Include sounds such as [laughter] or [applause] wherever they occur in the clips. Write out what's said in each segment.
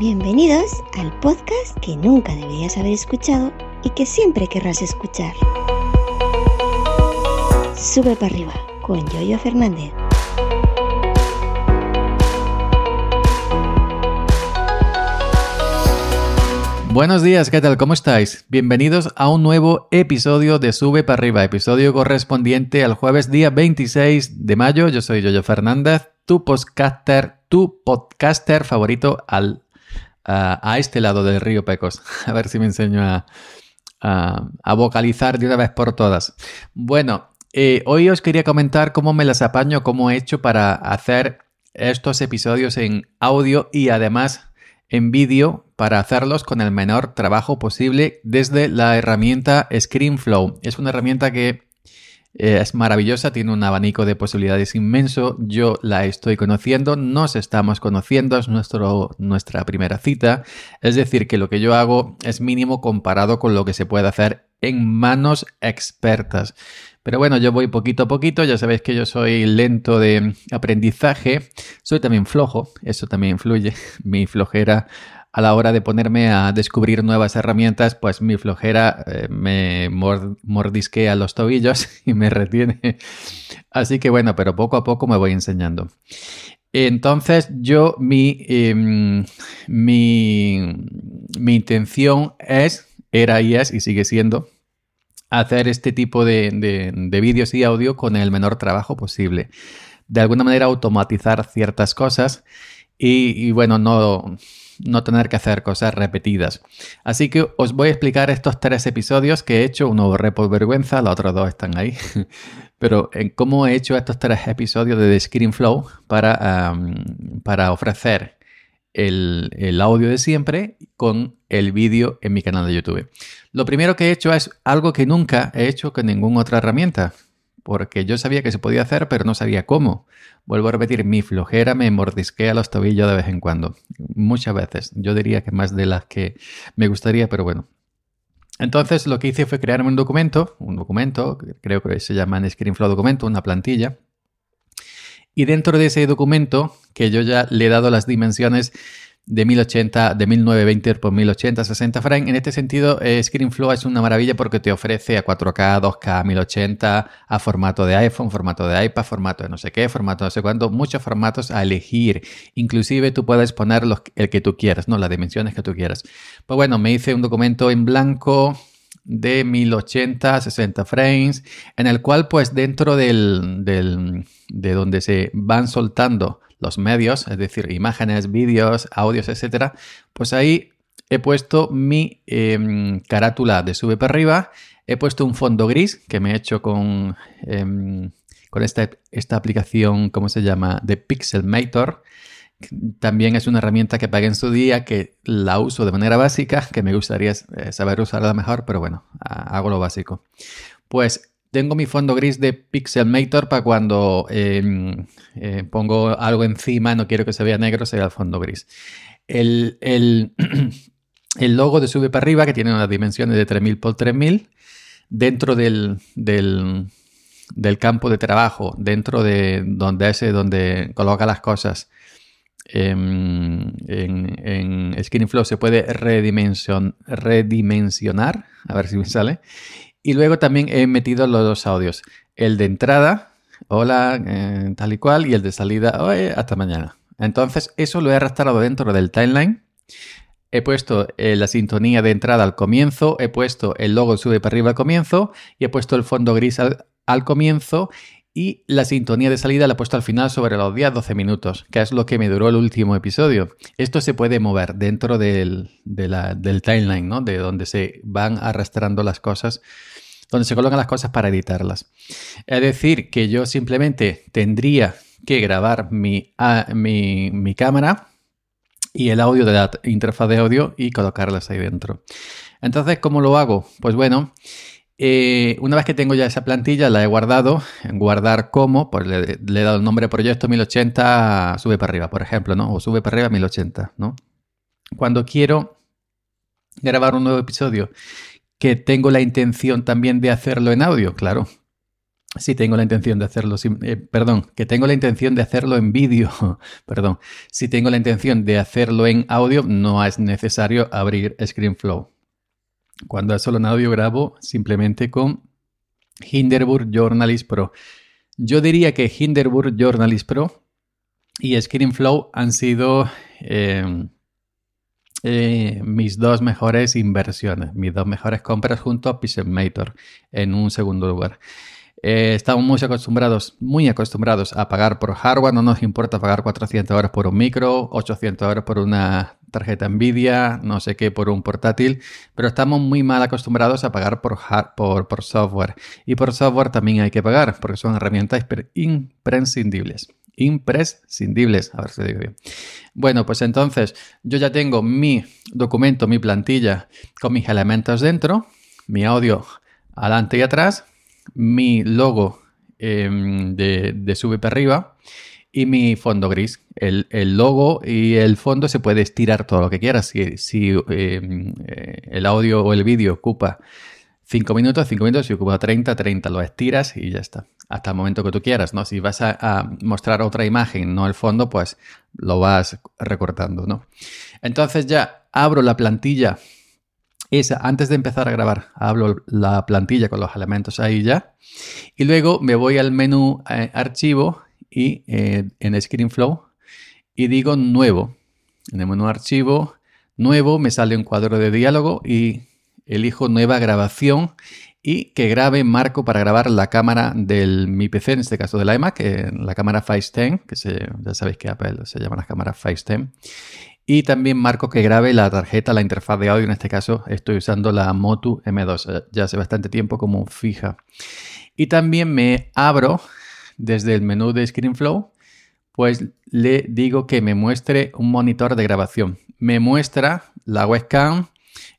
Bienvenidos al podcast que nunca deberías haber escuchado y que siempre querrás escuchar. Sube para arriba con Yoyo Fernández. Buenos días, ¿qué tal? ¿Cómo estáis? Bienvenidos a un nuevo episodio de Sube para arriba, episodio correspondiente al jueves día 26 de mayo. Yo soy Yoyo Fernández, tu podcaster, tu podcaster favorito al, a este lado del río Pecos. [laughs] A ver si me enseño a, vocalizar de una vez por todas. Bueno, eh, hoy os quería comentar cómo me las apaño, cómo he hecho para hacer estos episodios en audio y además en vídeo para hacerlos con el menor trabajo posible desde la herramienta ScreenFlow. Es una herramienta que eh, es maravillosa, tiene un abanico de posibilidades inmenso. Yo la estoy conociendo, nos estamos conociendo, es nuestro, nuestra primera cita. Es decir, que lo que yo hago es mínimo comparado con lo que se puede hacer en manos expertas. Pero bueno, yo voy poquito a poquito, ya sabéis que yo soy lento de aprendizaje, soy también flojo, eso también influye, [laughs] mi flojera a la hora de ponerme a descubrir nuevas herramientas, pues mi flojera eh, me mordisquea los tobillos [laughs] y me retiene. Así que bueno, pero poco a poco me voy enseñando. Entonces yo, mi, em, mi, mi intención es, era y es, y sigue siendo, hacer este tipo de, vídeos y audio con el menor trabajo posible. De alguna manera automatizar ciertas cosas y, bueno, no, no tener que hacer cosas repetidas. Así que os voy a explicar estos tres episodios que he hecho. Uno borré por vergüenza, los otros dos están ahí. [laughs] Pero en cómo he hecho estos tres episodios de The ScreenFlow para, para ofrecer el, el, audio de siempre con el vídeo en mi canal de YouTube. Lo primero que he hecho es algo que nunca he hecho con ninguna otra herramienta, porque yo sabía que se podía hacer, pero no sabía cómo. Vuelvo a repetir, mi flojera me mordisquea los tobillos de vez en cuando, muchas veces. Yo diría que más de las que me gustaría, pero bueno. Entonces lo que hice fue crearme un documento, un documento, creo que se llama ScreenFlow documento, una plantilla, y dentro de ese documento, que yo ya le he dado las dimensiones de 1080, de 1920 por 1080, 60 frames. En este sentido, eh, ScreenFlow es una maravilla porque te ofrece a 4K, 2K, 1080, a formato de iPhone, formato de iPad, formato de no sé qué, formato de no sé cuánto, muchos formatos a elegir. Inclusive tú puedes poner el que tú quieras, ¿no? Las dimensiones que tú quieras. Pues bueno, me hice un documento en blanco de 1080, 60 frames, en el cual pues dentro del, de donde se van soltando los medios, es decir, imágenes, vídeos, audios, etcétera, pues ahí he puesto mi em, carátula de sube para arriba, he puesto un fondo gris que me he hecho con, em, con esta, esta aplicación, ¿cómo se llama? De Pixelmator. También es una herramienta que pagué en su día, que la uso de manera básica, que me gustaría eh, saber usarla mejor, pero bueno, hago lo básico. Pues tengo mi fondo gris de Pixelmator para cuando em, eh, pongo algo encima, no quiero que se vea negro, sea el fondo gris. El, el, [clears throat] logo de Sube para arriba, que tiene unas dimensiones de 3000 por 3000, dentro del, del, del, campo de trabajo, dentro de donde ese, donde coloca las cosas, en, en, SkinnyFlow se puede redimensionar, a ver si me sale. Y luego también he metido los dos audios, el de entrada, hola, eh, tal y cual, y el de salida, oye, hasta mañana. Entonces, eso lo he arrastrado dentro del timeline. He puesto eh, la sintonía de entrada al comienzo, he puesto el logo sube para arriba al comienzo y he puesto el fondo gris al, al comienzo y la sintonía de salida la he puesto al final sobre los 10-12 minutos, que es lo que me duró el último episodio. Esto se puede mover dentro del, del timeline, ¿no? De donde se van arrastrando las cosas, donde se colocan las cosas para editarlas. Es decir, que yo simplemente tendría que grabar mi, mi, mi cámara y el audio de la interfaz de audio y colocarlas ahí dentro. Entonces, ¿cómo lo hago? Pues bueno, eh, una vez que tengo ya esa plantilla, la he guardado, guardar como, pues le, he dado el nombre de proyecto 1080 sube para arriba, por ejemplo, ¿no? O sube para arriba 1080, ¿no? Cuando quiero grabar un nuevo episodio, que tengo la intención también de hacerlo en audio, claro. si tengo la intención de hacerlo, eh, perdón, que tengo la intención de hacerlo en vídeo, [laughs] perdón, si tengo la intención de hacerlo en audio, no es necesario abrir ScreenFlow. Cuando es solo audio grabo simplemente con Hinderburg Journalist Pro. Yo diría que Hinderburg Journalist Pro y ScreenFlow han sido eh, eh, mis dos mejores inversiones, mis dos mejores compras junto a Pixelmator en un segundo lugar. Eh, estamos muy acostumbrados, muy acostumbrados a pagar por hardware, no nos importa pagar 400 euros por un micro, 800 euros por una tarjeta Nvidia, no sé qué por un portátil, pero estamos muy mal acostumbrados a pagar por, por, por software. Y por software también hay que pagar, porque son herramientas imprescindibles. Imprescindibles, a ver si digo bien. Bueno, pues entonces yo ya tengo mi documento, mi plantilla con mis elementos dentro, mi audio adelante y atrás, mi logo em, de, sube para arriba y mi fondo gris. El, logo y el fondo se puede estirar todo lo que quieras. Si, si em, eh, el audio o el vídeo ocupa 5 minutos, 5 minutos, si ocupa 30, 30, lo estiras y ya está. Hasta el momento que tú quieras, ¿no? Si vas a, a, mostrar otra imagen, no el fondo, pues lo vas recortando, ¿no? Entonces ya abro la plantilla esa, antes de empezar a grabar, hablo la plantilla con los elementos ahí ya. Y luego me voy al menú eh, archivo y eh, en ScreenFlow y digo nuevo. En el menú archivo, nuevo, me sale un cuadro de diálogo y elijo nueva grabación y que grabe marco para grabar la cámara del mi PC, en este caso de la iMac, eh, la cámara FaceTime, que ya sabéis que Apple se llama las cámaras FaceTime. Y también marco que grabe la tarjeta, la interfaz de audio. En este caso estoy usando la Motu M2 eh, ya hace bastante tiempo como fija. Y también me abro desde el menú de ScreenFlow, pues le digo que me muestre un monitor de grabación. Me muestra la webcam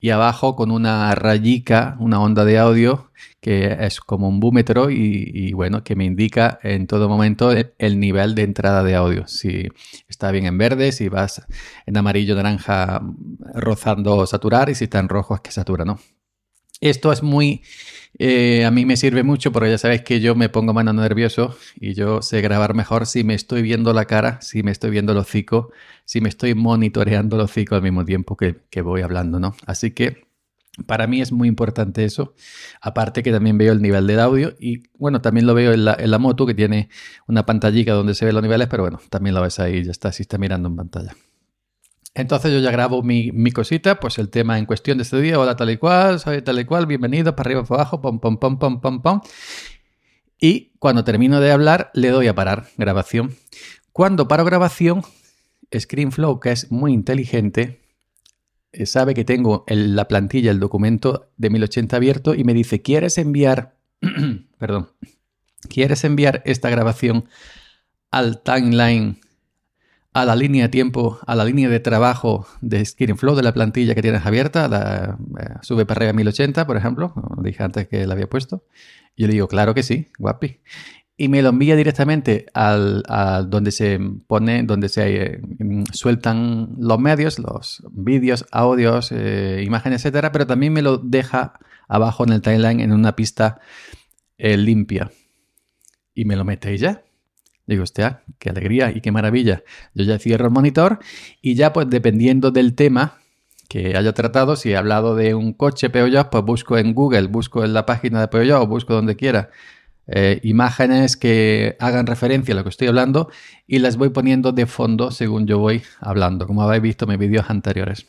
y abajo con una rayica, una onda de audio que es como un búmetro y, bueno, que me indica en todo momento el, nivel de entrada de audio. Si está bien en verde, si vas en amarillo, naranja, rozando saturar y si está en rojo es que satura, ¿no? Esto es muy eh, a mí me sirve mucho porque ya sabéis que yo me pongo mano nervioso y yo sé grabar mejor si me estoy viendo la cara, si me estoy viendo el hocico, si me estoy monitoreando el hocico al mismo tiempo que, voy hablando, ¿no? Así que para mí es muy importante eso. Aparte que también veo el nivel del audio y bueno, también lo veo en la, en la moto que tiene una pantallita donde se ven los niveles, pero bueno, también lo ves ahí, ya está, si está mirando en pantalla. Entonces yo ya grabo mi, cosita, pues el tema en cuestión de este día, hola tal y cual, soy tal y cual, bienvenido, para arriba, para abajo, pom, pom, pom, pom, pom, pom. Y cuando termino de hablar, le doy a parar grabación. Cuando paro grabación, ScreenFlow, que es muy inteligente, eh, sabe que tengo la plantilla, el documento de 1080 abierto y me dice, ¿quieres enviar, [clears throat] perdón, ¿quieres enviar esta grabación al timeline a la línea de tiempo, a la línea de trabajo de ScreenFlow de la plantilla que tienes abierta, la eh, sube para arriba 1080, por ejemplo, dije antes que la había puesto. Yo le digo, claro que sí, guapi. Y me lo envía directamente al, a donde se pone, donde se eh, sueltan los medios, los vídeos, audios, eh, imágenes, etcétera, pero también me lo deja abajo en el timeline en una pista limpia. Y me lo mete ya. Digo, hostia, qué alegría y qué maravilla. Yo ya cierro el monitor y ya pues dependiendo del tema que haya tratado, si he hablado de un coche Peugeot, pues busco en Google, busco en la página de Peugeot, busco donde quiera eh, imágenes que hagan referencia a lo que estoy hablando y las voy poniendo de fondo según yo voy hablando, como habéis visto en mis vídeos anteriores.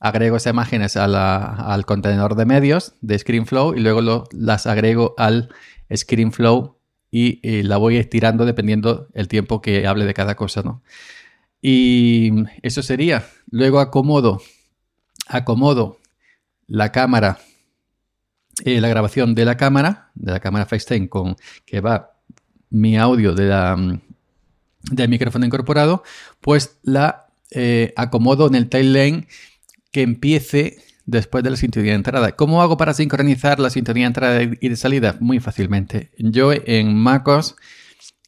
Agrego esas imágenes al contenedor de medios de ScreenFlow y luego las agrego al ScreenFlow y eh, la voy estirando dependiendo el tiempo que hable de cada cosa, ¿no? Y eso sería. Luego acomodo, acomodo la cámara, eh, la grabación de la cámara, de la cámara FaceTime con que va mi audio de la, mm, del micrófono incorporado, pues la eh, acomodo en el timeline que empiece después de la sintonía de entrada. ¿Cómo hago para sincronizar la sintonía de entrada y de salida? Muy fácilmente. Yo en MacOS,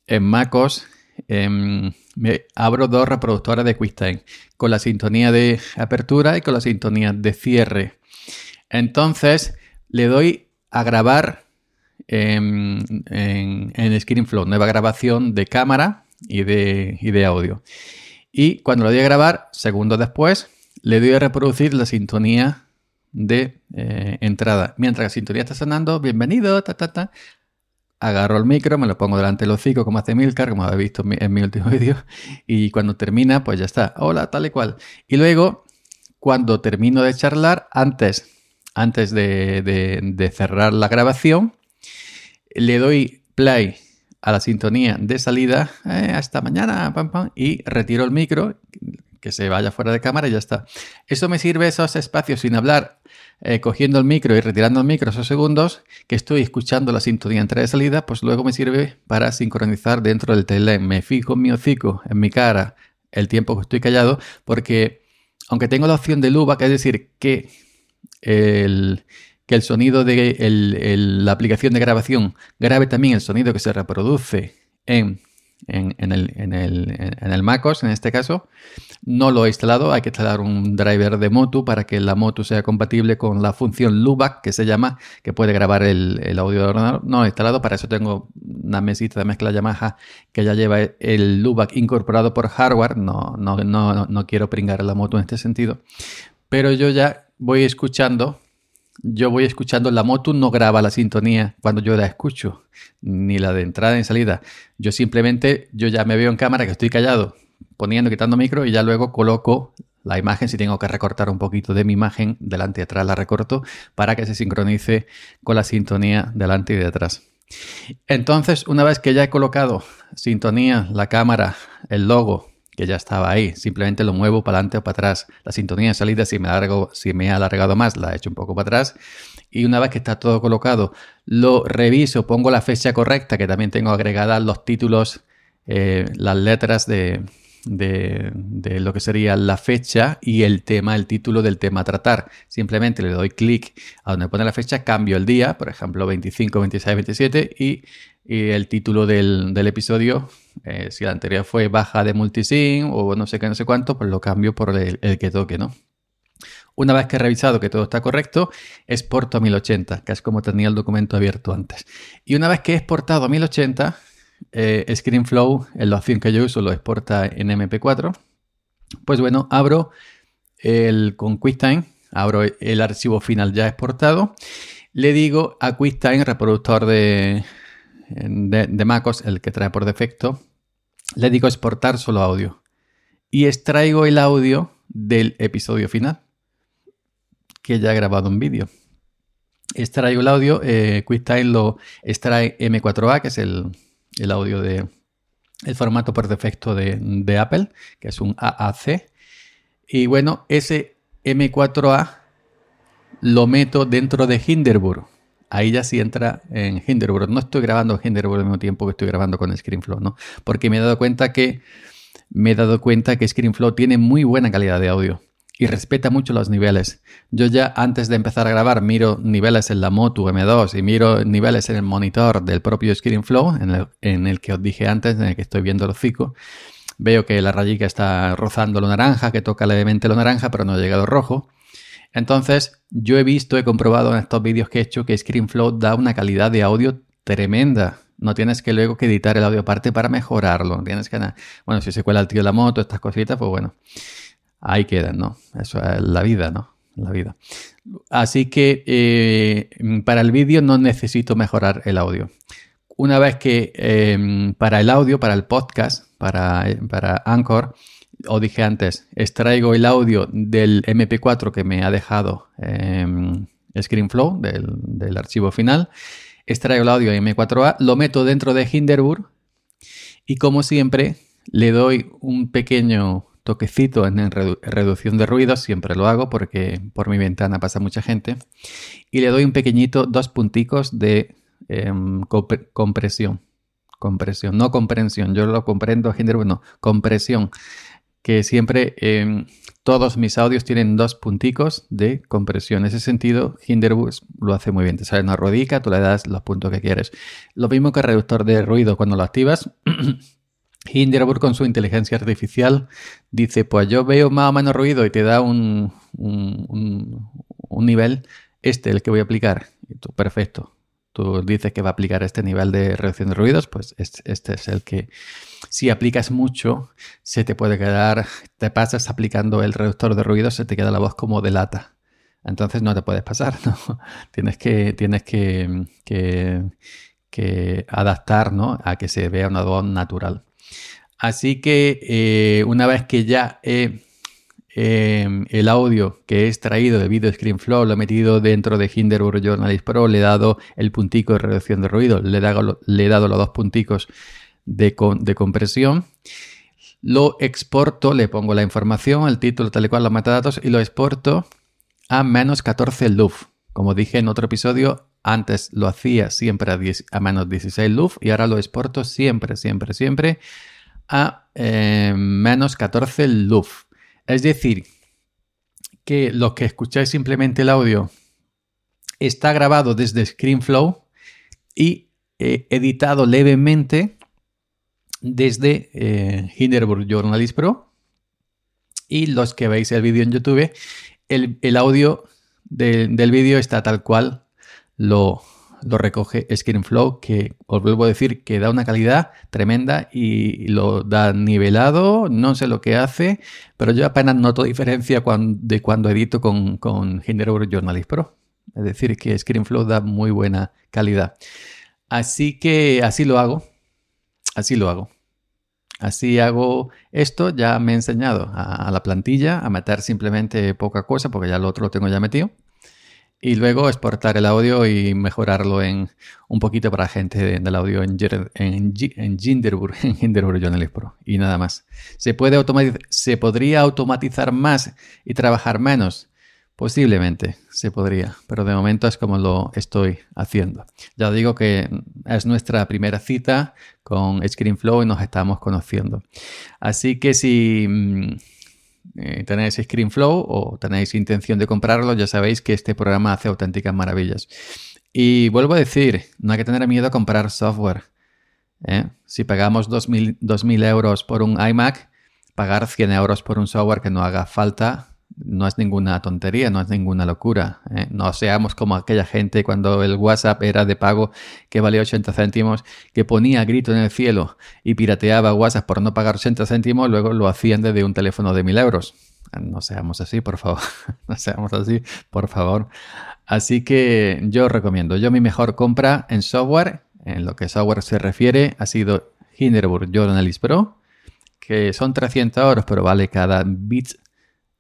en MacOS, em, me abro dos reproductores de QuickTime con la sintonía de apertura y con la sintonía de cierre. Entonces le doy a grabar en, en, ScreenFlow, nueva grabación de cámara y de, y de audio. Y cuando lo doy a grabar, segundos después, le doy a reproducir la sintonía de eh, entrada. Mientras la sintonía está sonando, bienvenido, ta, ta, ta. Agarro el micro, me lo pongo delante del hocico como hace Milcar, como habéis visto en mi, último [laughs] vídeo. Y cuando termina, pues ya está. Hola, tal y cual. Y luego, cuando termino de charlar, antes, antes de, cerrar la grabación, le doy play a la sintonía de salida, eh, hasta mañana, pam, pam, y retiro el micro, que se vaya fuera de cámara y ya está. Eso me sirve esos espacios sin hablar, eh, cogiendo el micro y retirando el micro esos segundos que estoy escuchando la sintonía entrada salida, pues luego me sirve para sincronizar dentro del telem. Me fijo en mi hocico, en mi cara, el tiempo que estoy callado, porque aunque tengo la opción de que es decir, que el, que el sonido de la aplicación de grabación grabe también el sonido que se reproduce en en, el, en, el, en, el, MacOS, en este caso. No lo he instalado, hay que instalar un driver de Motu para que la Motu sea compatible con la función Lubac, que se llama, que puede grabar el, el audio de ordenador. No lo he instalado, para eso tengo una mesita de mezcla Yamaha que ya lleva el Lubac incorporado por hardware. No, no, no, no quiero pringar la Motu en este sentido. Pero yo ya voy escuchando yo voy escuchando la moto, no graba la sintonía cuando yo la escucho, ni la de entrada ni salida. Yo simplemente, yo ya me veo en cámara que estoy callado, poniendo, quitando micro y ya luego coloco la imagen. Si tengo que recortar un poquito de mi imagen, delante y atrás la recorto para que se sincronice con la sintonía delante y detrás. Entonces, una vez que ya he colocado sintonía, la cámara, el logo, que ya estaba ahí. Simplemente lo muevo para adelante o para atrás. La sintonía de salida, si me, si me ha alargado más, la he hecho un poco para atrás. Y una vez que está todo colocado, lo reviso, pongo la fecha correcta, que también tengo agregadas los títulos, eh, las letras de, de, lo que sería la fecha y el tema, el título del tema a tratar. Simplemente le doy clic a donde pone la fecha, cambio el día, por ejemplo 25, 26, 27 y y el título del, episodio, eh, si el anterior fue baja de multisync o no sé qué, no sé cuánto, pues lo cambio por el, que toque, ¿no? Una vez que he revisado que todo está correcto, exporto a 1080, que es como tenía el documento abierto antes. Y una vez que he exportado a 1080, eh, ScreenFlow, en la opción que yo uso, lo exporta en MP4. Pues bueno, abro el con QuickTime, abro el archivo final ya exportado. Le digo a QuickTime, reproductor de, de, MacOS, el que trae por defecto, le digo exportar solo audio. Y extraigo el audio del episodio final, que ya he grabado un vídeo. Extraigo el audio, eh, QuickTime lo extrae M4A, que es el, audio de el formato por defecto de, de, Apple, que es un AAC. Y bueno, ese M4A lo meto dentro de Hinderburg ahí ya sí entra en Hinderburg. No estoy grabando Hinderburg al mismo tiempo que estoy grabando con ScreenFlow, ¿no? Porque me he dado cuenta que me he dado cuenta que ScreenFlow tiene muy buena calidad de audio y respeta mucho los niveles. Yo ya antes de empezar a grabar miro niveles en la Motu M2 y miro niveles en el monitor del propio ScreenFlow, en el, que os dije antes, en el que estoy viendo el hocico. Veo que la rayica está rozando lo naranja, que toca levemente lo naranja, pero no ha llegado rojo. Entonces, yo he visto, he comprobado en estos vídeos que he hecho que ScreenFlow da una calidad de audio tremenda. No tienes que luego que editar el audio aparte para mejorarlo. Tienes que bueno, si se cuela el tío de la moto, estas cositas, pues bueno, ahí quedan, ¿no? Eso es la vida, ¿no? La vida. Así que eh, para el vídeo no necesito mejorar el audio. Una vez que eh, para el audio, para el podcast, para, para Anchor, os dije antes, extraigo el audio del MP4 que me ha dejado em, ScreenFlow, del, archivo final, extraigo el audio M4A, lo meto dentro de Hinderburg y como siempre le doy un pequeño toquecito en reducción de ruido, siempre lo hago porque por mi ventana pasa mucha gente, y le doy un pequeñito, dos punticos de em, compresión. Compresión, no comprensión, yo lo comprendo, Hinderburg no, compresión que siempre em, todos mis audios tienen dos punticos de compresión. En ese sentido, Hinderbus lo hace muy bien. Te sale una ruedica, tú le das los puntos que quieres. Lo mismo que el reductor de ruido cuando lo activas. [clears throat] Hinderburg con su inteligencia artificial dice, pues yo veo más o menos ruido y te da un, un, nivel, este el que voy a aplicar. perfecto. Tú dices que va a aplicar este nivel de reducción de ruidos, pues este es el que si aplicas mucho, se te puede quedar, te pasas aplicando el reductor de ruidos, se te queda la voz como de lata. Entonces no te puedes pasar, [laughs] ¿no? Tienes que, tienes que, que, adaptar ¿no? a que se vea una voz natural. Así que eh, una vez que ya he Em, el audio que he extraído de Video ScreenFlow, lo he metido dentro de Hinderburg Journalist Pro, le he dado el puntico de reducción de ruido, le he dado, los dos punticos de, compresión. Lo exporto, le pongo la información, el título, tal y cual, los metadatos, y lo exporto a menos 14 LUF. Como dije en otro episodio, antes lo hacía siempre a, menos 16 LUF y ahora lo exporto siempre, siempre, siempre a eh, menos 14 LUF. Es decir, que los que escucháis simplemente el audio está grabado desde ScreenFlow y editado levemente desde eh, Hinderburg Journalist Pro. Y los que veis el vídeo en YouTube, el, audio del vídeo está tal cual lo, lo recoge ScreenFlow, que os vuelvo a decir que da una calidad tremenda y lo da nivelado, no sé lo que hace, pero yo apenas noto diferencia de cuando edito con, con Hinderburg Journalist Pro. Es decir, que ScreenFlow da muy buena calidad. Así que así lo hago, así lo hago. Así hago esto, ya me he enseñado a, a la plantilla a meter simplemente poca cosa porque ya lo otro lo tengo ya metido y luego exportar el audio y mejorarlo en un poquito para gente del audio en, en, en Jinderburg, [laughs] en Hinderburg Journalist Pro y nada más. ¿Se, puede ¿Se podría automatizar más y trabajar menos? Posiblemente se podría, pero de momento es como lo estoy haciendo. Ya digo que es nuestra primera cita con ScreenFlow y nos estamos conociendo. Así que si mm, eh, tenéis ScreenFlow o tenéis intención de comprarlo, ya sabéis que este programa hace auténticas maravillas. Y vuelvo a decir, no hay que tener miedo a comprar software. ¿eh? Si pagamos 2.000 euros por un iMac, pagar 100 euros por un software que no haga falta no es ninguna tontería, no es ninguna locura. ¿eh? No seamos como aquella gente cuando el WhatsApp era de pago que valía 80 céntimos, que ponía grito en el cielo y pirateaba WhatsApp por no pagar 80 céntimos, luego lo hacían desde un teléfono de 1000 euros. No seamos así, por favor. [laughs] no seamos así, por favor. Así que yo recomiendo, yo mi mejor compra en software, en lo que software se refiere, ha sido Hinderburg Journalist Pro, que son 300 euros, pero vale cada bit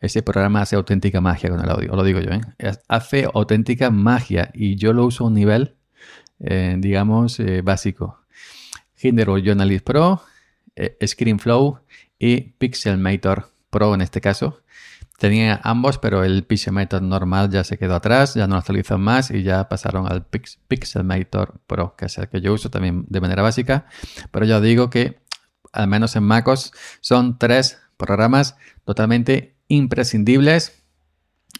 ese programa hace auténtica magia con el audio, lo digo yo, ¿eh? Hace auténtica magia y yo lo uso a un nivel, eh, digamos, eh, básico. Hinderburg Journalist Pro, ScreenFlow y Pixelmator Pro en este caso. Tenía ambos, pero el Pixelmator normal ya se quedó atrás, ya no lo actualizan más y ya pasaron al Pixelmator Pro, que es el que yo uso también de manera básica. Pero ya digo que, al menos en MacOS, son tres programas totalmente imprescindibles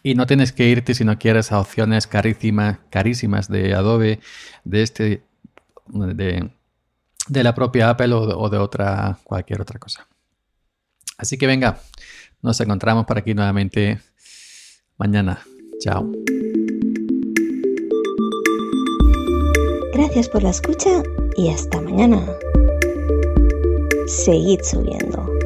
y no tienes que irte si no quieres a opciones carísimas, carísimas de Adobe, de este, de, la propia Apple o de, otra, cualquier otra cosa. Así que venga, nos encontramos por aquí nuevamente mañana. Chao. Gracias por la escucha y hasta mañana. Seguid subiendo.